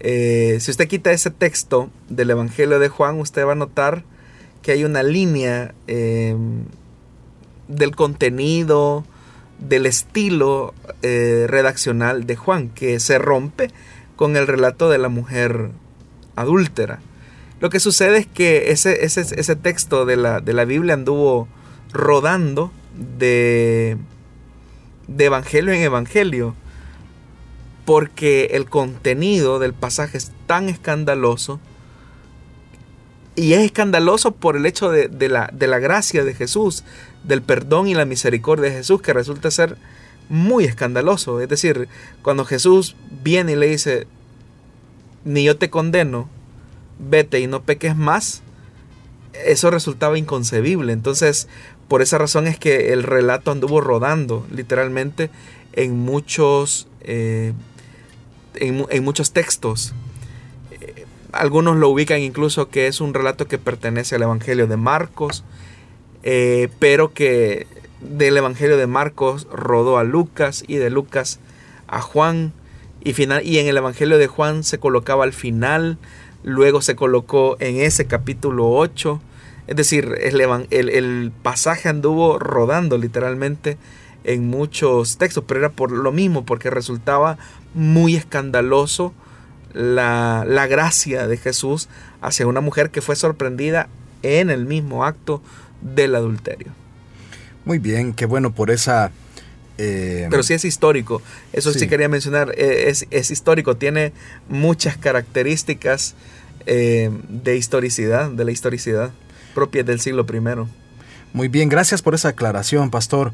Eh, si usted quita ese texto del Evangelio de Juan, usted va a notar que hay una línea eh, del contenido, del estilo eh, redaccional de Juan, que se rompe con el relato de la mujer adúltera. Lo que sucede es que ese, ese, texto de la, de la, Biblia anduvo rodando de evangelio en evangelio, porque el contenido del pasaje es tan escandaloso y es escandaloso por el hecho de, la, de, la, gracia de Jesús, del perdón y la misericordia de Jesús, que resulta ser muy escandaloso. Es decir, cuando Jesús viene y le dice, ni yo te condeno, vete y no peques más, eso resultaba inconcebible. Entonces, por esa razón es que el relato anduvo rodando literalmente en muchos, eh, en muchos textos algunos lo ubican incluso que es un relato que pertenece al Evangelio de Marcos, eh, pero que del Evangelio de Marcos rodó a Lucas y de Lucas a Juan y, final, y en el Evangelio de Juan se colocaba al final, luego se colocó en ese capítulo 8. Es decir, el, el, pasaje anduvo rodando literalmente en muchos textos, pero era por lo mismo, porque resultaba muy escandaloso la, la, gracia de Jesús hacia una mujer que fue sorprendida en el mismo acto del adulterio.
Muy bien, qué bueno por esa...
Eh, pero sí es histórico, eso sí, quería mencionar, eh, es, histórico, tiene muchas características eh, de historicidad, de la historicidad propia del siglo I.
Muy bien, gracias por esa aclaración, pastor.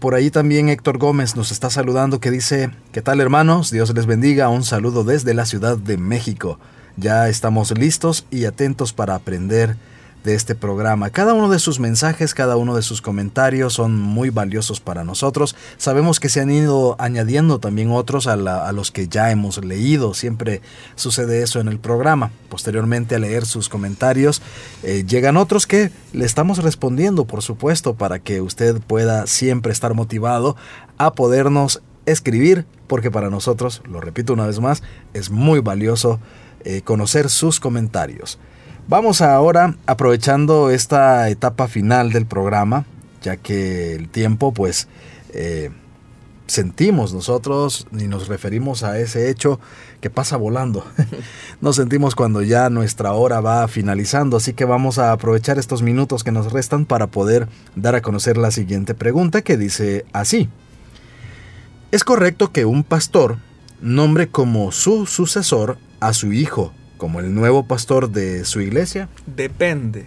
Por ahí también Héctor Gómez nos está saludando que dice, ¿qué tal hermanos? Dios les bendiga, un saludo desde la Ciudad de México. Ya estamos listos y atentos para aprender de este programa. Cada uno de sus mensajes, cada uno de sus comentarios son muy valiosos para nosotros. Sabemos que se han ido añadiendo también otros a, los que ya hemos leído. Siempre sucede eso en el programa. Posteriormente a leer sus comentarios, eh, llegan otros que le estamos respondiendo, por supuesto, para que usted pueda siempre estar motivado a podernos escribir, porque para nosotros, lo repito una vez más, es muy valioso eh, conocer sus comentarios. Vamos ahora, aprovechando esta etapa final del programa, ya que el tiempo pues eh, sentimos nosotros y nos referimos a ese hecho que pasa volando. nos sentimos cuando ya nuestra hora va finalizando, así que vamos a aprovechar estos minutos que nos restan para poder dar a conocer la siguiente pregunta que dice así. ¿Es correcto que un pastor nombre como su sucesor a su hijo como el nuevo pastor de su iglesia?
Depende.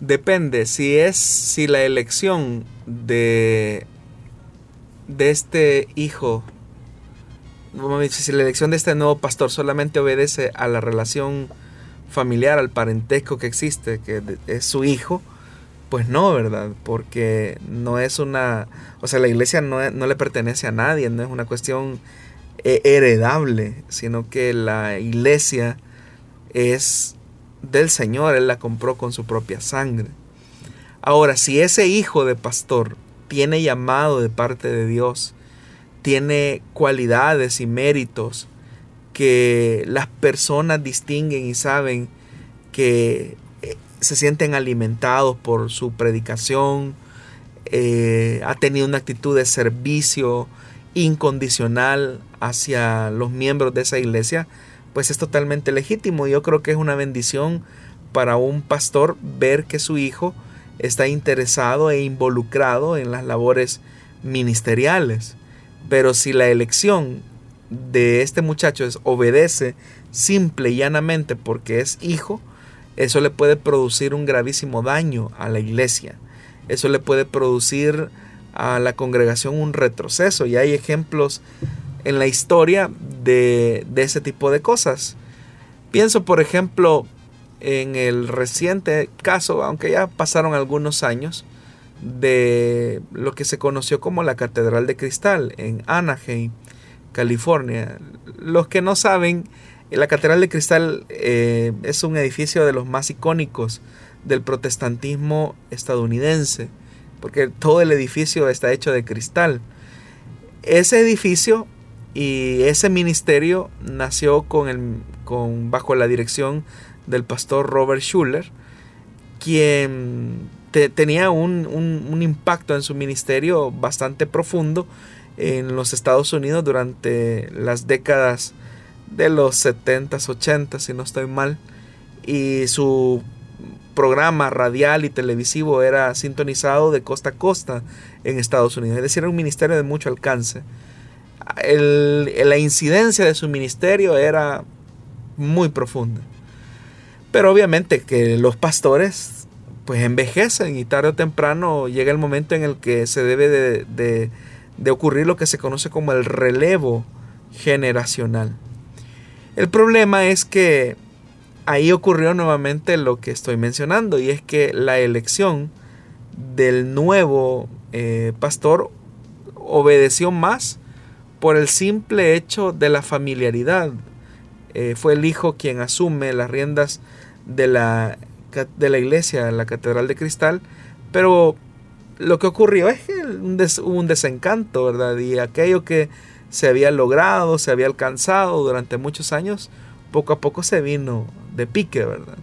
Depende si es si la elección de de este hijo si la elección de este nuevo pastor solamente obedece a la relación familiar, al parentesco que existe, que es su hijo, pues no, ¿verdad? Porque no es una, o sea, la iglesia no, no le pertenece a nadie, no es una cuestión e-, heredable, sino que la iglesia es del Señor, Él la compró con su propia sangre. Ahora, si ese hijo de pastor tiene llamado de parte de Dios, tiene cualidades y méritos que las personas distinguen y saben que eh, se sienten alimentados por su predicación, eh, ha tenido una actitud de servicio, incondicional hacia los miembros de esa iglesia, pues es totalmente legítimo. Yo creo que es una bendición para un pastor ver que su hijo está interesado e involucrado en las labores ministeriales. Pero si la elección de este muchacho es obedece simple y llanamente porque es hijo, eso le puede producir un gravísimo daño a la iglesia. Eso le puede producir a la congregación un retroceso. Y hay ejemplos en la historia de, ese tipo de cosas. Pienso, por ejemplo, en el reciente caso, aunque ya pasaron algunos años, de lo que se conoció como la Catedral de Cristal en Anaheim, California. Los que no saben, la Catedral de Cristal eh, es un edificio de los más icónicos del protestantismo estadounidense porque todo el edificio está hecho de cristal. Ese edificio y ese ministerio nació con el, con, bajo la dirección del pastor Robert Schuller, quien tenía un, impacto en su ministerio bastante profundo en los Estados Unidos durante las décadas de los 70s, 80s, si no estoy mal. Y su programa radial y televisivo era sintonizado de costa a costa en Estados Unidos. Es decir, era un ministerio de mucho alcance. la incidencia de su ministerio era muy profunda. Pero obviamente que los pastores pues envejecen y tarde o temprano llega el momento en el que se debe de, de ocurrir lo que se conoce como el relevo generacional. El problema es que ahí ocurrió nuevamente lo que estoy mencionando y es que la elección del nuevo eh, pastor obedeció más por el simple hecho de la familiaridad. Eh, fue el hijo quien asume las riendas de la, de la iglesia, la Catedral de Cristal, pero lo que ocurrió es que hubo un desencanto, ¿verdad? Y aquello que se había logrado, se había alcanzado durante muchos años, poco a poco se vino de pique, ¿verdad?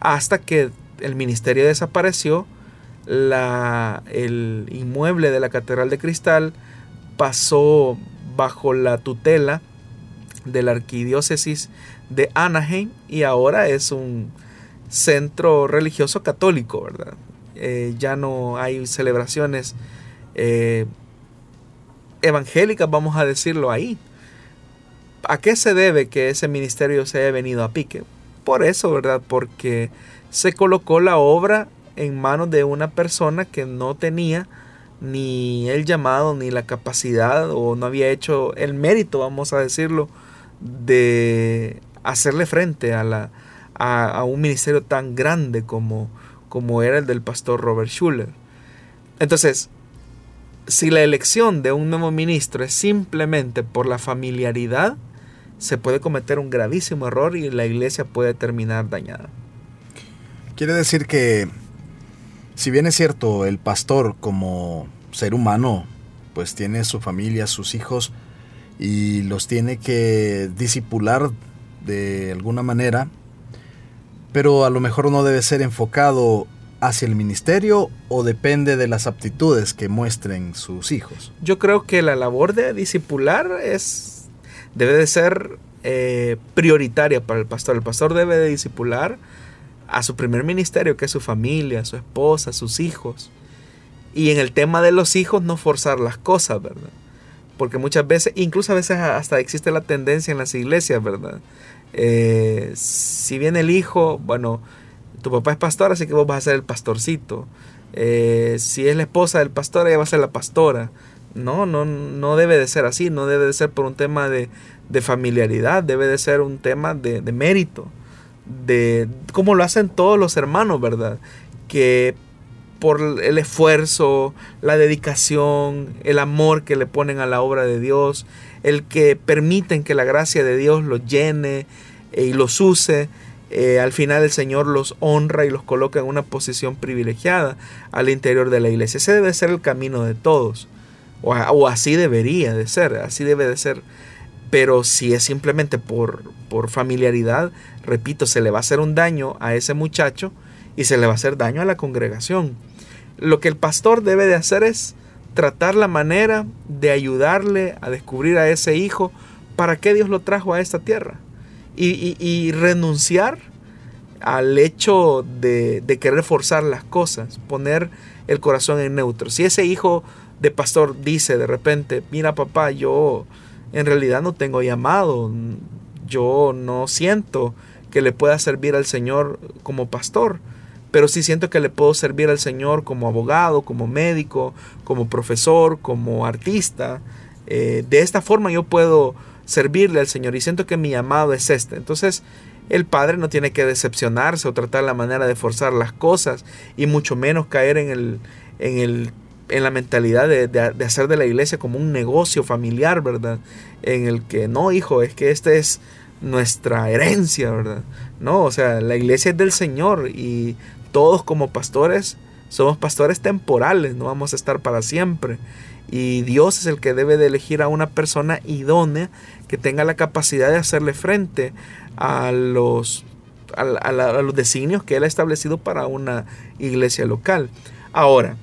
Hasta que el ministerio desapareció, la, el inmueble de la Catedral de Cristal pasó bajo la tutela de la arquidiócesis de Anaheim y ahora es un centro religioso católico, ¿verdad? Eh, ya no hay celebraciones eh, evangélicas, vamos a decirlo ahí. ¿A qué se debe que ese ministerio se haya venido a pique? Por eso, ¿verdad? Porque se colocó la obra en manos de una persona que no tenía ni el llamado, ni la capacidad, o no había hecho el mérito, vamos a decirlo, de hacerle frente a, la, a, un ministerio tan grande como, como era el del pastor Robert Schuller. Entonces, si la elección de un nuevo ministro es simplemente por la familiaridad, se puede cometer un gravísimo error y la iglesia puede terminar dañada.
Quiere decir que, si bien es cierto, el pastor como ser humano, pues tiene su familia, sus hijos, y los tiene que disipular de alguna manera, pero a lo mejor no debe ser enfocado hacia el ministerio o depende de las aptitudes que muestren sus hijos?
Yo creo que la labor de discipular es debe de ser eh, prioritaria para el pastor. El pastor debe de discipular a su primer ministerio, que es su familia, su esposa, sus hijos. Y en el tema de los hijos, no forzar las cosas, ¿verdad? Porque muchas veces, incluso a veces hasta existe la tendencia en las iglesias, ¿verdad? Eh, si viene el hijo, bueno, tu papá es pastor, así que vos vas a ser el pastorcito. Eh, si es la esposa del pastor, ella va a ser la pastora. No, no, no debe de ser así, no debe de ser por un tema de, familiaridad, debe de ser un tema de, de mérito, de como lo hacen todos los hermanos, ¿verdad? Que por el esfuerzo, la dedicación, el amor que le ponen a la obra de Dios, el que permiten que la gracia de Dios los llene eh, y los use. Eh, al final el Señor los honra y los coloca en una posición privilegiada al interior de la iglesia. Ese debe ser el camino de todos. O, así debería de ser, así debe de ser. Pero si es simplemente por, por familiaridad, repito, se le va a hacer un daño a ese muchacho y se le va a hacer daño a la congregación. Lo que el pastor debe de hacer es tratar la manera de ayudarle a descubrir a ese hijo para qué Dios lo trajo a esta tierra. Y, renunciar al hecho de, de, querer forzar las cosas, poner el corazón en neutro. Si ese hijo de pastor dice de repente, mira papá, yo en realidad no tengo llamado, yo no siento que le pueda servir al Señor como pastor, pero sí siento que le puedo servir al Señor como abogado, como médico, como profesor, como artista. Eh, de esta forma yo puedo servirle al Señor y siento que mi llamado es este. Entonces el padre no tiene que decepcionarse o tratar la manera de forzar las cosas y mucho menos caer en, el, en, el, en la mentalidad de, de hacer de la iglesia como un negocio familiar, ¿verdad? En el que no, hijo, es que este es nuestra herencia, ¿verdad? No, o sea, la iglesia es del Señor y todos como pastores somos pastores temporales, no vamos a estar para siempre. Y Dios es el que debe de elegir a una persona idónea que tenga la capacidad de hacerle frente a los, a, los designios que Él ha establecido para una iglesia local. Ahora,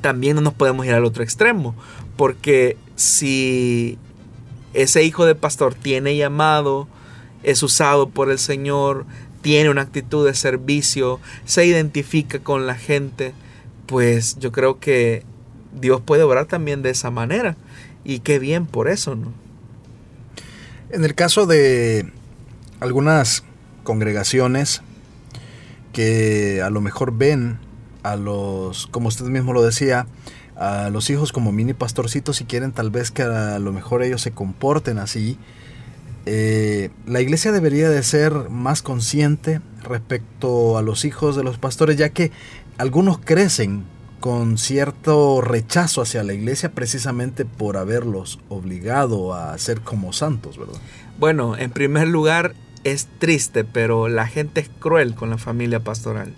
también no nos podemos ir al otro extremo, porque si ese hijo de pastor tiene llamado, es usado por el Señor, tiene una actitud de servicio, se identifica con la gente, pues yo creo que Dios puede obrar también de esa manera. Y qué bien por eso, ¿no?
En el caso de algunas congregaciones que a lo mejor ven a los, como usted mismo lo decía, a los hijos como mini pastorcitos y quieren tal vez que a lo mejor ellos se comporten así, eh, la iglesia debería de ser más consciente respecto a los hijos de los pastores, ya que algunos crecen con cierto rechazo hacia la iglesia precisamente por haberlos obligado a ser como santos, ¿verdad?
Bueno, en primer lugar es triste, pero la gente es cruel con la familia pastoral.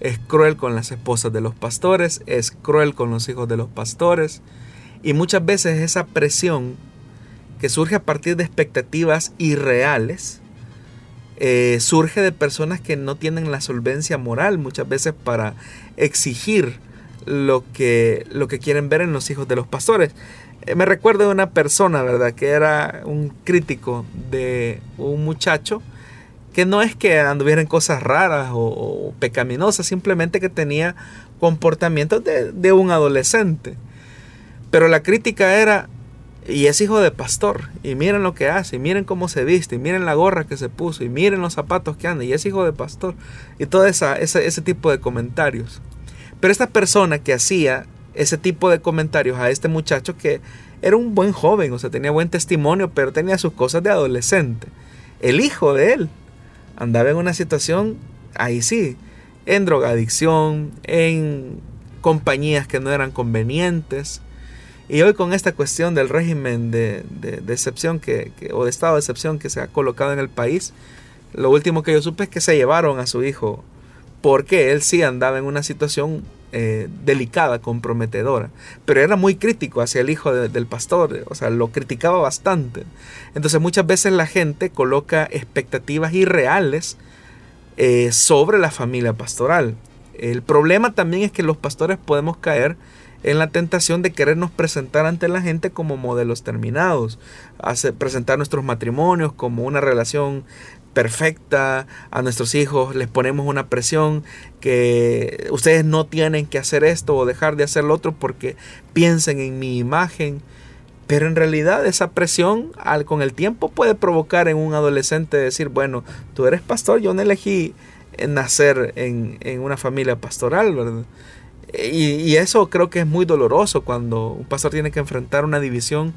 Es cruel con las esposas de los pastores, es cruel con los hijos de los pastores. Y muchas veces esa presión que surge a partir de expectativas irreales, eh, surge de personas que no tienen la solvencia moral muchas veces para exigir lo que, lo que quieren ver en los hijos de los pastores. Eh, me recuerdo de una persona, ¿verdad? Que era un crítico de un muchacho que no es que anduviera en cosas raras o, pecaminosas, simplemente que tenía comportamientos de, de un adolescente. Pero la crítica era, y es hijo de pastor. Y miren lo que hace. Y miren cómo se viste. Y miren la gorra que se puso. Y miren los zapatos que anda. Y es hijo de pastor. Y todo esa, ese, ese tipo de comentarios. Pero esta persona que hacía ese tipo de comentarios a este muchacho que era un buen joven. O sea, tenía buen testimonio. Pero tenía sus cosas de adolescente. El hijo de él andaba en una situación, ahí sí, en drogadicción, en compañías que no eran convenientes. Y hoy con esta cuestión del régimen de, excepción que, o de estado de excepción que se ha colocado en el país, lo último que yo supe es que se llevaron a su hijo porque él sí andaba en una situación eh, delicada, comprometedora, pero era muy crítico hacia el hijo del pastor, o sea, lo criticaba bastante. Entonces muchas veces la gente coloca expectativas irreales eh, sobre la familia pastoral. El problema también es que los pastores podemos caer en la tentación de querernos presentar ante la gente como modelos terminados, hacer, presentar nuestros matrimonios como una relación perfecta a nuestros hijos, les ponemos una presión que ustedes no tienen que hacer esto o dejar de hacer lo otro porque piensen en mi imagen. Pero en realidad esa presión al, con el tiempo puede provocar en un adolescente decir, bueno, tú eres pastor, yo no elegí nacer en, en una familia pastoral, ¿verdad? Y, eso creo que es muy doloroso cuando un pastor tiene que enfrentar una división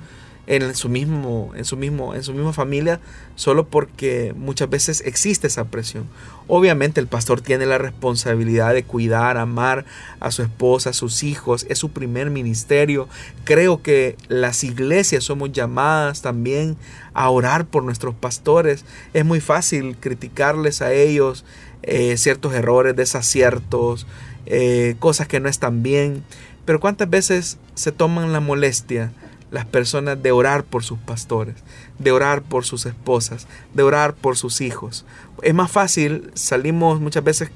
en su mismo en su mismo en su misma familia solo porque muchas veces existe esa presión. Obviamente el pastor tiene la responsabilidad de cuidar, amar a su esposa, a sus hijos, es su primer ministerio. Creo que las iglesias somos llamadas también a orar por nuestros pastores. Es muy fácil criticarles a ellos eh, ciertos errores, desaciertos, eh, cosas que no están bien. Pero cuántas veces se toman la molestia las personas de orar por sus pastores, de orar por sus esposas, de orar por sus hijos. Es más fácil, salimos muchas veces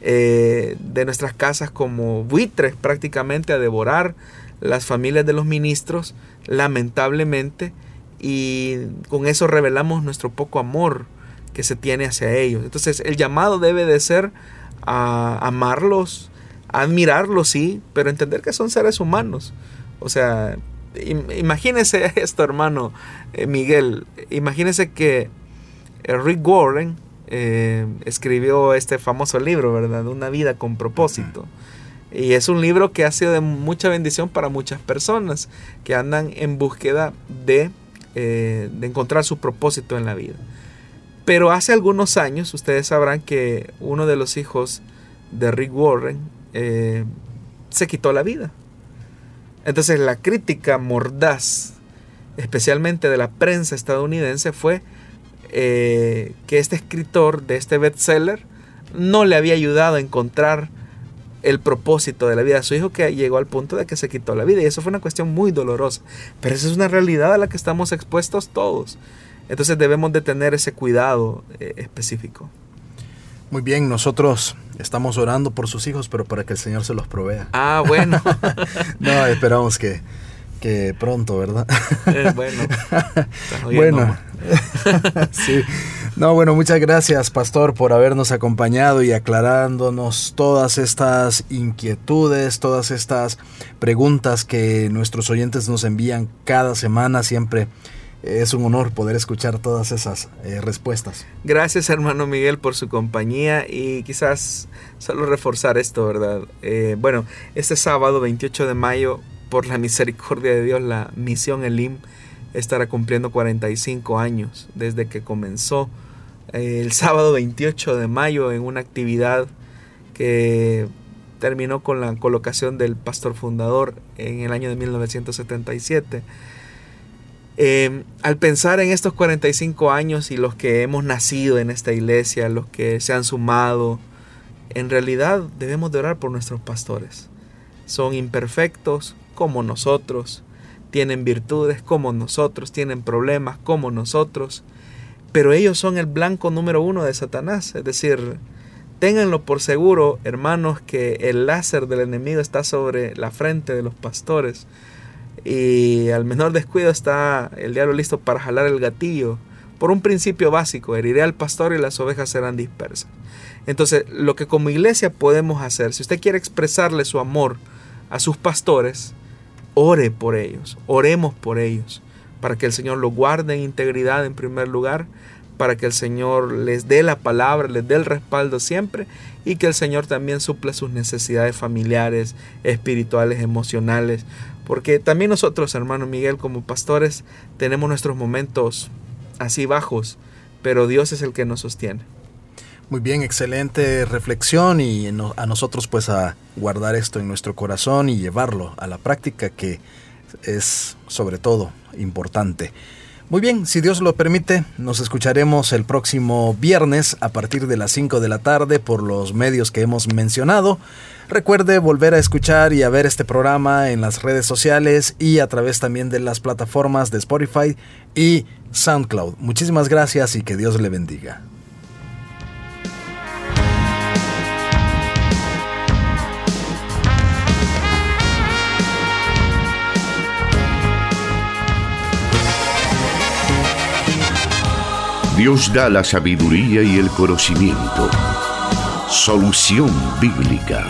eh, de nuestras casas como buitres prácticamente a devorar las familias de los ministros, lamentablemente, y con eso revelamos nuestro poco amor que se tiene hacia ellos. Entonces el llamado debe de ser a amarlos, admirarlos, sí, pero entender que son seres humanos. O sea, imagínese esto, hermano eh, Miguel. Imagínese que eh, Rick Warren eh, escribió este famoso libro, ¿verdad? Una vida con propósito. Y es un libro que ha sido de mucha bendición para muchas personas que andan en búsqueda de, de encontrar su propósito en la vida. Pero hace algunos años, ustedes sabrán que uno de los hijos de Rick Warren eh, se quitó la vida. Entonces la crítica mordaz, especialmente de la prensa estadounidense, fue eh, que este escritor de este bestseller no le había ayudado a encontrar el propósito de la vida de su hijo que llegó al punto de que se quitó la vida. Y eso fue una cuestión muy dolorosa. Pero esa es una realidad a la que estamos expuestos todos. Entonces debemos de tener ese cuidado eh, específico.
Muy bien, nosotros estamos orando por sus hijos, pero para que el Señor se los provea.
Ah, bueno.
no, esperamos que, que pronto, ¿verdad?
Eh, bueno.
bueno. sí. No, bueno, muchas gracias, pastor, por habernos acompañado y aclarándonos todas estas inquietudes, todas estas preguntas que nuestros oyentes nos envían cada semana, siempre es un honor poder escuchar todas esas eh, respuestas.
Gracias hermano Miguel por su compañía y quizás solo reforzar esto, ¿verdad? Eh, bueno, este sábado 28 de mayo, por la misericordia de Dios, la misión Elim estará cumpliendo 45 años desde que comenzó eh, el sábado 28 de mayo en una actividad que terminó con la colocación del pastor fundador en el año de 1977 Em, al pensar en estos 45 años y los que hemos nacido en esta iglesia, los que se han sumado, en realidad debemos de orar por nuestros pastores. Son imperfectos como nosotros, tienen virtudes como nosotros, tienen problemas como nosotros, pero ellos son el blanco número uno de Satanás. Es decir, ténganlo por seguro, hermanos, que el láser del enemigo está sobre la frente de los pastores. Y al menor descuido está el diablo listo para jalar el gatillo. Por un principio básico, heriré al pastor y las ovejas serán dispersas. Entonces, lo que como iglesia podemos hacer, si usted quiere expresarle su amor a sus pastores, ore por ellos, oremos por ellos, para que el Señor los guarde en integridad en primer lugar, para que el Señor les dé la palabra, les dé el respaldo siempre y que el Señor también suple sus necesidades familiares, espirituales, emocionales, porque también nosotros, hermano Miguel, como pastores, tenemos nuestros momentos así bajos, pero Dios es el que nos sostiene.
Muy bien, excelente reflexión y a nosotros pues a guardar esto en nuestro corazón y llevarlo a la práctica que es sobre todo importante. Muy bien, si Dios lo permite, nos escucharemos el próximo viernes a partir de las 5 de la tarde por los medios que hemos mencionado. Recuerde volver a escuchar y a ver este programa en las redes sociales y a través también de las plataformas de Spotify y SoundCloud. Muchísimas gracias y que Dios le bendiga.
Dios da la sabiduría y el conocimiento. Solución bíblica